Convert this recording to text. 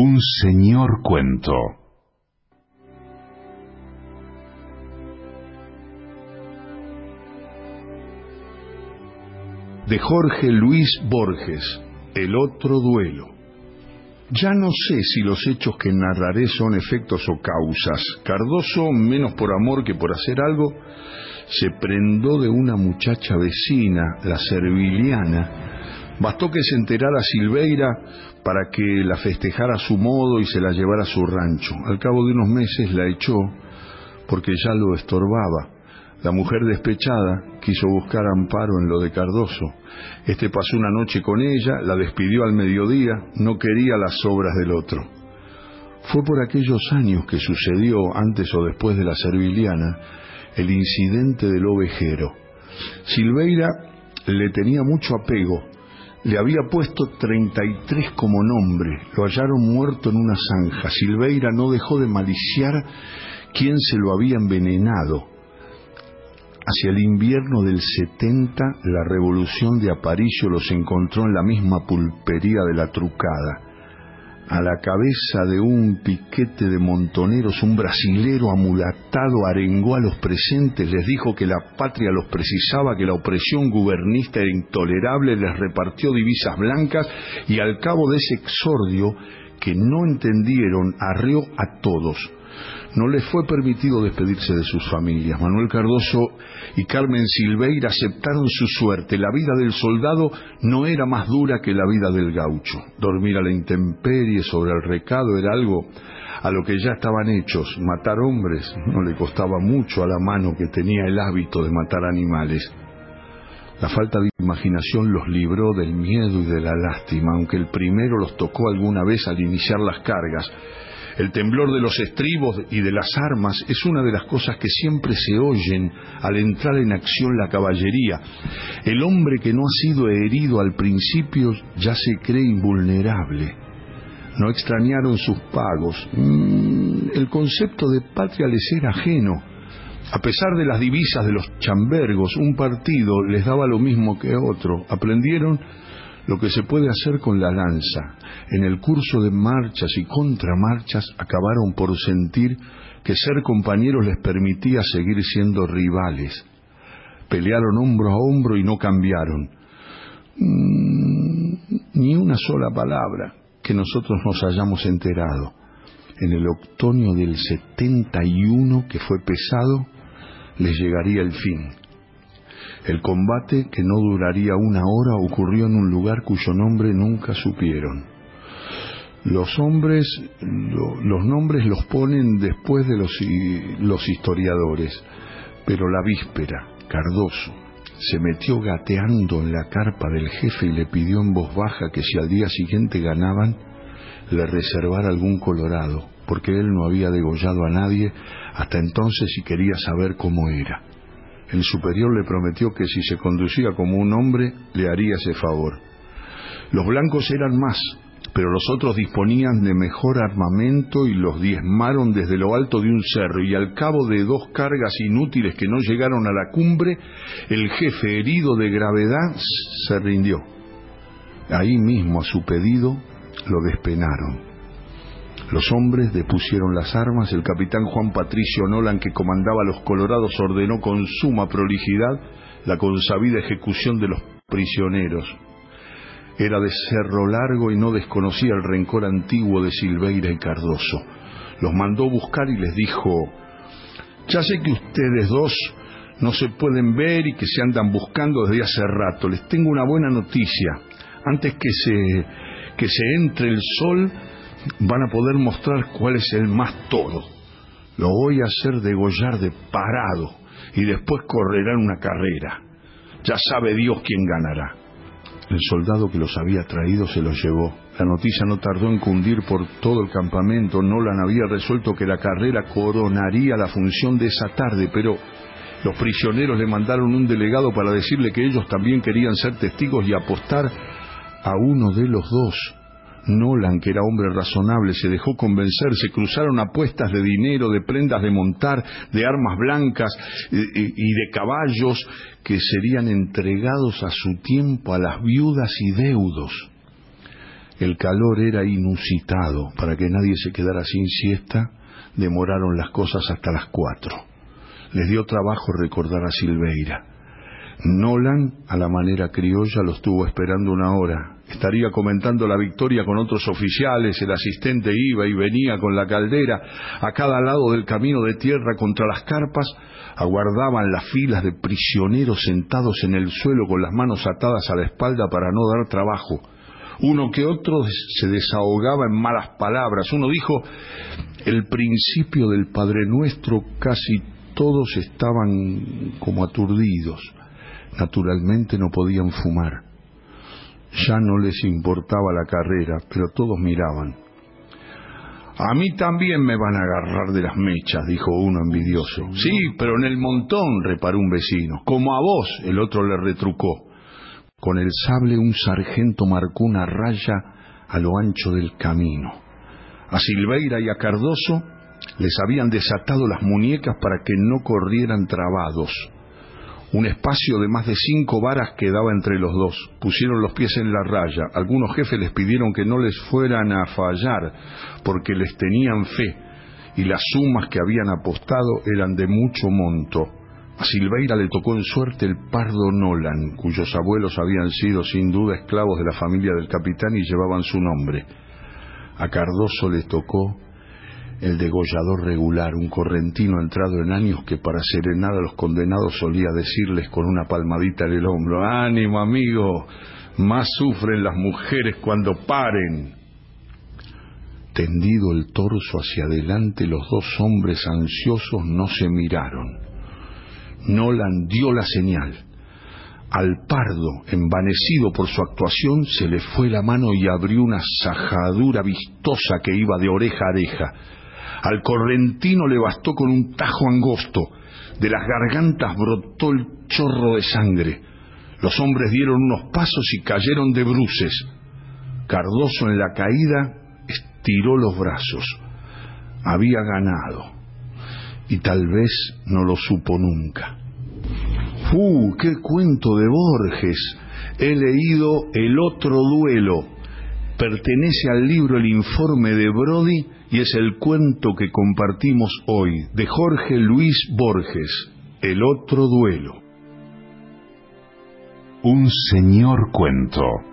Un señor cuento. De Jorge Luis Borges, El otro duelo. Ya no sé si los hechos que narraré son efectos o causas. Cardoso, menos por amor que por hacer algo, se prendó de una muchacha vecina, la serviliana. Bastó que se enterara Silveira para que la festejara a su modo y se la llevara a su rancho. Al cabo de unos meses la echó porque ya lo estorbaba. La mujer despechada quiso buscar amparo en lo de Cardoso. Este pasó una noche con ella, la despidió al mediodía, no quería las obras del otro. Fue por aquellos años que sucedió, antes o después de la serviliana, el incidente del ovejero. Silveira le tenía mucho apego, le había puesto 33 como nombre, lo hallaron muerto en una zanja. Silveira no dejó de maliciar quién se lo había envenenado. Hacia el invierno del 70, la revolución de Aparicio los encontró en la misma pulpería de la trucada a la cabeza de un piquete de montoneros, un brasilero amulatado arengó a los presentes, les dijo que la patria los precisaba, que la opresión gubernista era intolerable, les repartió divisas blancas y al cabo de ese exordio, que no entendieron, arreó a todos no les fue permitido despedirse de sus familias. Manuel Cardoso y Carmen Silveira aceptaron su suerte. La vida del soldado no era más dura que la vida del gaucho. Dormir a la intemperie sobre el recado era algo a lo que ya estaban hechos. Matar hombres no le costaba mucho a la mano que tenía el hábito de matar animales. La falta de imaginación los libró del miedo y de la lástima, aunque el primero los tocó alguna vez al iniciar las cargas el temblor de los estribos y de las armas es una de las cosas que siempre se oyen al entrar en acción la caballería. El hombre que no ha sido herido al principio ya se cree invulnerable. No extrañaron sus pagos. Mm, el concepto de patria les era ajeno. A pesar de las divisas de los chambergos, un partido les daba lo mismo que otro. Aprendieron lo que se puede hacer con la lanza. En el curso de marchas y contramarchas acabaron por sentir que ser compañeros les permitía seguir siendo rivales. Pelearon hombro a hombro y no cambiaron. Mm, ni una sola palabra que nosotros nos hayamos enterado. En el otoño del 71, que fue pesado, les llegaría el fin. El combate, que no duraría una hora, ocurrió en un lugar cuyo nombre nunca supieron. Los hombres, los nombres los ponen después de los, los historiadores, pero la víspera, Cardoso, se metió gateando en la carpa del jefe y le pidió en voz baja que si al día siguiente ganaban, le reservara algún colorado, porque él no había degollado a nadie hasta entonces y quería saber cómo era. El superior le prometió que si se conducía como un hombre, le haría ese favor. Los blancos eran más, pero los otros disponían de mejor armamento y los diezmaron desde lo alto de un cerro, y al cabo de dos cargas inútiles que no llegaron a la cumbre, el jefe herido de gravedad se rindió. Ahí mismo, a su pedido, lo despenaron. Los hombres depusieron las armas, el capitán Juan Patricio Nolan, que comandaba a los colorados, ordenó con suma prolijidad la consabida ejecución de los prisioneros. Era de cerro largo y no desconocía el rencor antiguo de Silveira y Cardoso. Los mandó buscar y les dijo, ya sé que ustedes dos no se pueden ver y que se andan buscando desde hace rato. Les tengo una buena noticia. Antes que se, que se entre el sol, van a poder mostrar cuál es el más todo. Lo voy a hacer degollar de parado y después correrán una carrera. Ya sabe Dios quién ganará. El soldado que los había traído se los llevó. La noticia no tardó en cundir por todo el campamento. Nolan había resuelto que la carrera coronaría la función de esa tarde, pero los prisioneros le mandaron un delegado para decirle que ellos también querían ser testigos y apostar a uno de los dos. Nolan, que era hombre razonable, se dejó convencer, se cruzaron apuestas de dinero, de prendas de montar, de armas blancas y de caballos que serían entregados a su tiempo a las viudas y deudos. El calor era inusitado. Para que nadie se quedara sin siesta, demoraron las cosas hasta las cuatro. Les dio trabajo recordar a Silveira. Nolan, a la manera criolla, lo estuvo esperando una hora. Estaría comentando la victoria con otros oficiales, el asistente iba y venía con la caldera. A cada lado del camino de tierra contra las carpas aguardaban las filas de prisioneros sentados en el suelo con las manos atadas a la espalda para no dar trabajo. Uno que otro se desahogaba en malas palabras. Uno dijo, el principio del Padre Nuestro casi todos estaban como aturdidos. Naturalmente no podían fumar. Ya no les importaba la carrera, pero todos miraban. A mí también me van a agarrar de las mechas, dijo uno envidioso. Sí, pero en el montón, reparó un vecino. Como a vos, el otro le retrucó. Con el sable un sargento marcó una raya a lo ancho del camino. A Silveira y a Cardoso les habían desatado las muñecas para que no corrieran trabados. Un espacio de más de cinco varas quedaba entre los dos. Pusieron los pies en la raya. Algunos jefes les pidieron que no les fueran a fallar porque les tenían fe y las sumas que habían apostado eran de mucho monto. A Silveira le tocó en suerte el pardo Nolan, cuyos abuelos habían sido sin duda esclavos de la familia del capitán y llevaban su nombre. A Cardoso le tocó el degollador regular, un correntino entrado en años que para serenar a los condenados solía decirles con una palmadita en el hombro, ánimo amigo, más sufren las mujeres cuando paren. Tendido el torso hacia adelante, los dos hombres ansiosos no se miraron. Nolan dio la señal. Al pardo, envanecido por su actuación, se le fue la mano y abrió una sajadura vistosa que iba de oreja a oreja al correntino le bastó con un tajo angosto. De las gargantas brotó el chorro de sangre. Los hombres dieron unos pasos y cayeron de bruces. Cardoso en la caída estiró los brazos. Había ganado. Y tal vez no lo supo nunca. ¡Uh! ¡Qué cuento de Borges! He leído El otro duelo. Pertenece al libro El informe de Brody y es el cuento que compartimos hoy de Jorge Luis Borges, El otro duelo. Un señor cuento